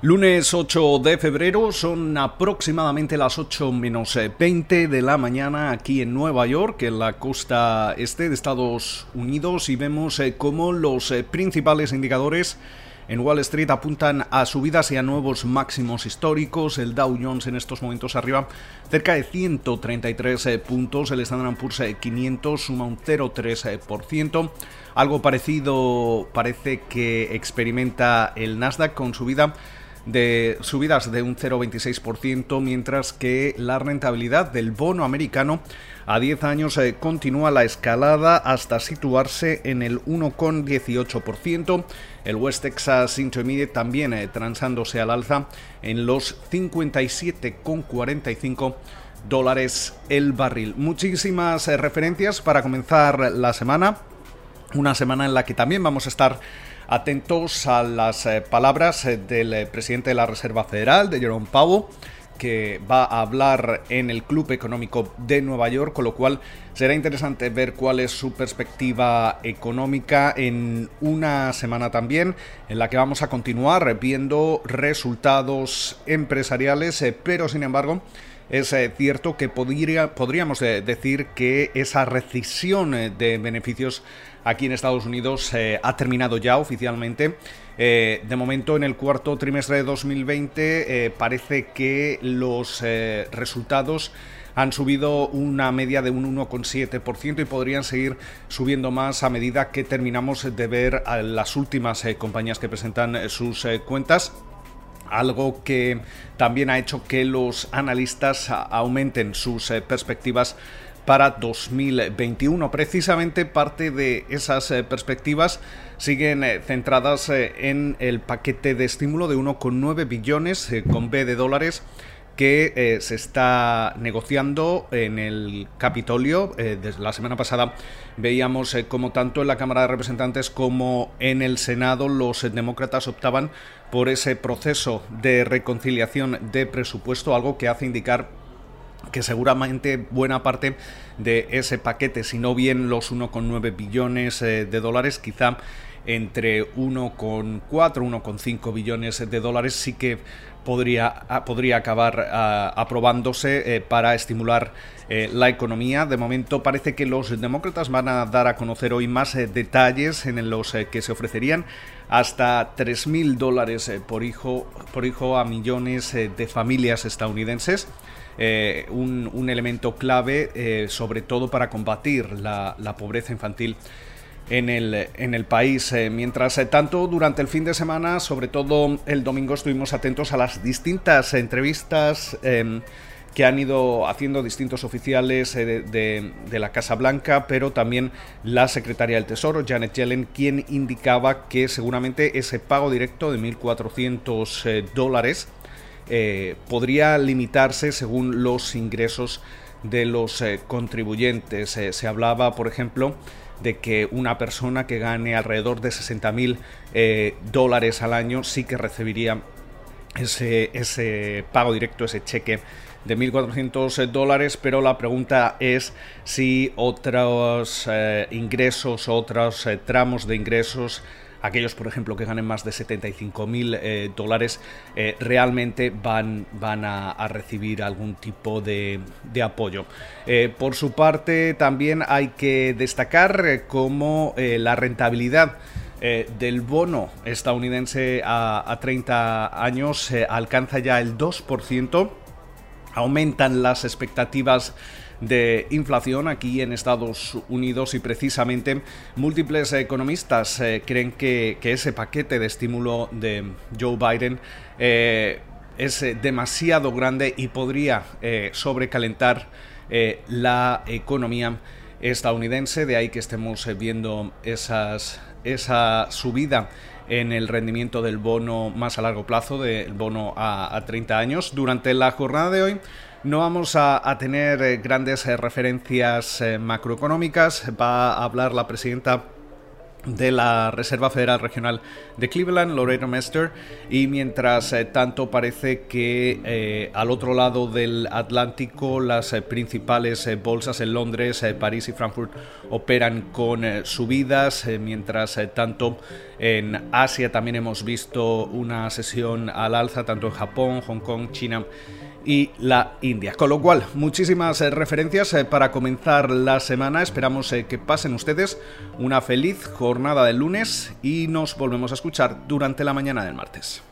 Lunes 8 de febrero son aproximadamente las 8 menos 20 de la mañana aquí en Nueva York, en la costa este de Estados Unidos, y vemos eh, cómo los eh, principales indicadores en Wall Street apuntan a subidas y a nuevos máximos históricos. El Dow Jones en estos momentos arriba cerca de 133 eh, puntos. El Standard Poor's 500 suma un 0,3%. Algo parecido parece que experimenta el Nasdaq con subida de subidas de un 0,26%, mientras que la rentabilidad del bono americano a 10 años eh, continúa la escalada hasta situarse en el 1,18%. El West Texas Intermediate también eh, transándose al alza en los 57,45 dólares el barril. Muchísimas eh, referencias para comenzar la semana. Una semana en la que también vamos a estar atentos a las eh, palabras eh, del eh, presidente de la Reserva Federal, de Jerome Powell que va a hablar en el Club Económico de Nueva York, con lo cual será interesante ver cuál es su perspectiva económica en una semana también en la que vamos a continuar viendo resultados empresariales, pero sin embargo es cierto que podría, podríamos decir que esa recesión de beneficios aquí en Estados Unidos eh, ha terminado ya oficialmente. Eh, de momento, en el cuarto trimestre de 2020, eh, parece que los resultados han subido una media de un 1,7% y podrían seguir subiendo más a medida que terminamos de ver las últimas compañías que presentan sus cuentas algo que también ha hecho que los analistas aumenten sus perspectivas para 2021. Precisamente parte de esas eh, perspectivas siguen eh, centradas eh, en el paquete de estímulo de 1,9 billones con B de dólares que se está negociando en el Capitolio. desde la semana pasada veíamos como tanto en la Cámara de Representantes como en el Senado los demócratas optaban por ese proceso de reconciliación de presupuesto, algo que hace indicar que seguramente buena parte de ese paquete, si no bien los 1,9 billones eh, de dólares, quizá entre 1,4, 1,5 billones de dólares sí que podría, podría acabar aprobándose eh, para estimular eh, la economía. De momento parece que los demócratas van a dar a conocer hoy más detalles en los que se ofrecerían hasta 3.000 dólares por, hijo, por hijo a millones de familias estadounidenses. Eh, un, elemento clave, eh, sobre todo para combatir la, pobreza infantil en el, en el país. Eh, mientras tanto, durante el fin de semana, sobre todo el domingo, estuvimos atentos a las distintas entrevistas em, que han ido haciendo distintos oficiales de, la Casa Blanca, pero también la secretaria del Tesoro, Janet Yellen, quien indicaba que seguramente ese pago directo de 1.400 dólares eh, podría limitarse según los ingresos de los eh, contribuyentes. Eh, se hablaba, por ejemplo, de que una persona que gane alrededor de 60 mil dólares al año sí que recibiría ese, ese pago directo, ese cheque de 1.400 dólares, pero la pregunta es si otros ingresos, otros tramos de ingresos aquellos, por ejemplo, que ganen más de 75 mil eh, dólares, eh, realmente van, van a, recibir algún tipo de, apoyo. Eh, por su parte, también hay que destacar cómo la rentabilidad del bono estadounidense a, a 30 años alcanza ya el 2%, aumentan las expectativas de inflación aquí en Estados Unidos y precisamente múltiples economistas eh, creen que, ese paquete de estímulo de Joe Biden eh, es demasiado grande y podría eh, sobrecalentar la economía estadounidense, de ahí que estemos viendo esas, esa subida en el rendimiento del bono más a largo plazo, del bono a 30 años. Durante la jornada de hoy no vamos a, tener eh, grandes eh, referencias eh, macroeconómicas. Va a hablar la presidenta de la Reserva Federal Regional de Cleveland, Loretta Mester, y mientras tanto parece que al otro lado del Atlántico las principales bolsas en Londres, París y Frankfurt operan con subidas, mientras tanto en Asia también hemos visto una sesión al alza, tanto en Japón, Hong Kong, China y la India. Con lo cual, muchísimas eh, referencias eh, para comenzar la semana. Esperamos eh, que pasen ustedes una feliz jornada del lunes y nos volvemos a escuchar durante la mañana del martes.